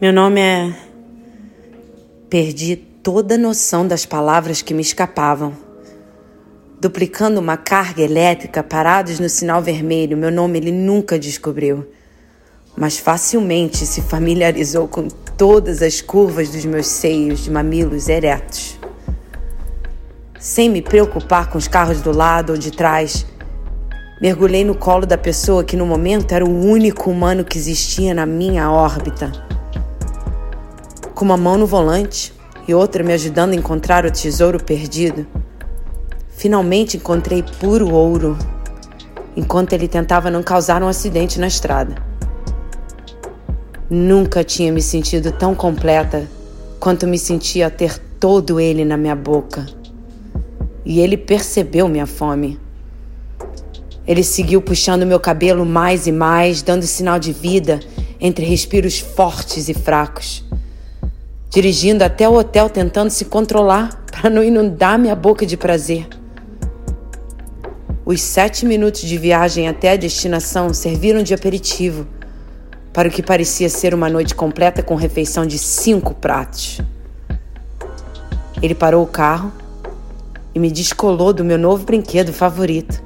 Meu nome é. Perdi toda a noção das palavras que me escapavam. Duplicando uma carga elétrica parados no sinal vermelho, meu nome ele nunca descobriu. Mas facilmente se familiarizou com todas as curvas dos meus seios de mamilos eretos. Sem me preocupar com os carros do lado ou de trás, mergulhei no colo da pessoa que no momento era o único humano que existia na minha órbita com uma mão no volante e outra me ajudando a encontrar o tesouro perdido. Finalmente encontrei puro ouro, enquanto ele tentava não causar um acidente na estrada. Nunca tinha me sentido tão completa quanto me sentia ter todo ele na minha boca. E ele percebeu minha fome. Ele seguiu puxando meu cabelo mais e mais, dando sinal de vida entre respiros fortes e fracos dirigindo até o hotel tentando se controlar para não inundar minha boca de prazer. Os sete minutos de viagem até a destinação serviram de aperitivo para o que parecia ser uma noite completa com refeição de cinco pratos. Ele parou o carro e me descolou do meu novo brinquedo favorito.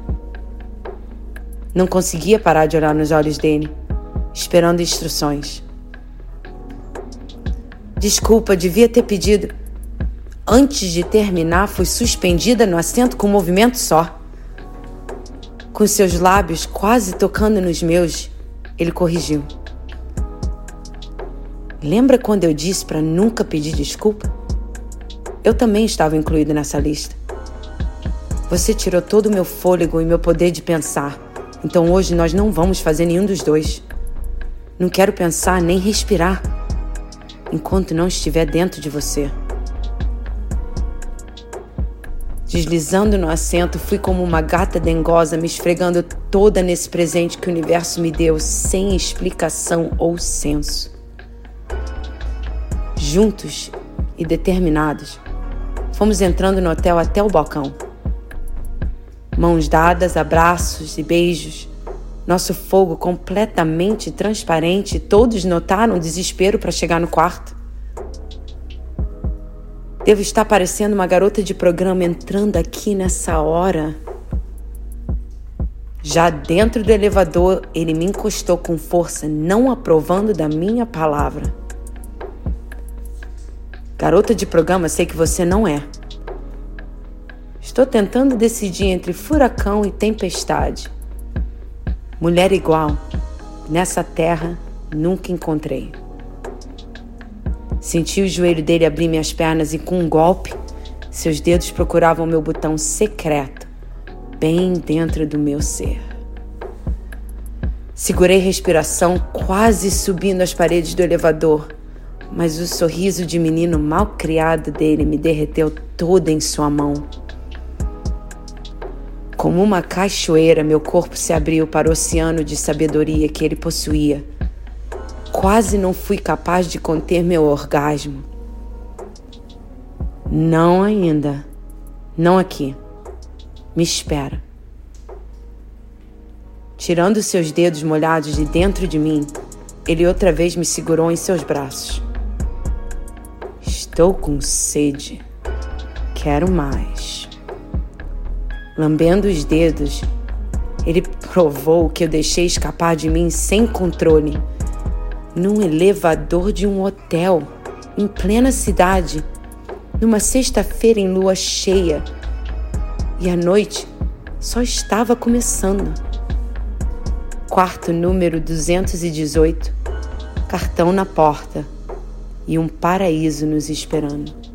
Não conseguia parar de olhar nos olhos dele, esperando instruções. Desculpa, devia ter pedido. Antes de terminar, fui suspendida no assento com um movimento só. Com seus lábios quase tocando nos meus, ele corrigiu. Lembra quando eu disse para nunca pedir desculpa? Eu também estava incluído nessa lista. Você tirou todo o meu fôlego e meu poder de pensar. Então hoje nós não vamos fazer nenhum dos dois. Não quero pensar nem respirar enquanto não estiver dentro de você. Deslizando no assento, fui como uma gata dengosa me esfregando toda nesse presente que o universo me deu, sem explicação ou senso. Juntos e determinados, fomos entrando no hotel até o balcão. Mãos dadas, abraços e beijos, nosso fogo completamente transparente, todos notaram o desespero para chegar no quarto. Devo estar parecendo uma garota de programa entrando aqui nessa hora. Já dentro do elevador, ele me encostou com força, não aprovando da minha palavra. Garota de programa, sei que você não é. Estou tentando decidir entre furacão e tempestade. Mulher igual, nessa terra nunca encontrei. Senti o joelho dele abrir minhas pernas e, com um golpe, seus dedos procuravam meu botão secreto, bem dentro do meu ser. Segurei respiração, quase subindo as paredes do elevador, mas o sorriso de menino mal criado dele me derreteu toda em sua mão. Como uma cachoeira, meu corpo se abriu para o oceano de sabedoria que ele possuía. Quase não fui capaz de conter meu orgasmo. Não ainda. Não aqui. Me espera. Tirando seus dedos molhados de dentro de mim, ele outra vez me segurou em seus braços. Estou com sede. Quero mais. Lambendo os dedos, ele provou que eu deixei escapar de mim sem controle. Num elevador de um hotel, em plena cidade, numa sexta-feira em lua cheia. E a noite só estava começando. Quarto número 218, cartão na porta e um paraíso nos esperando.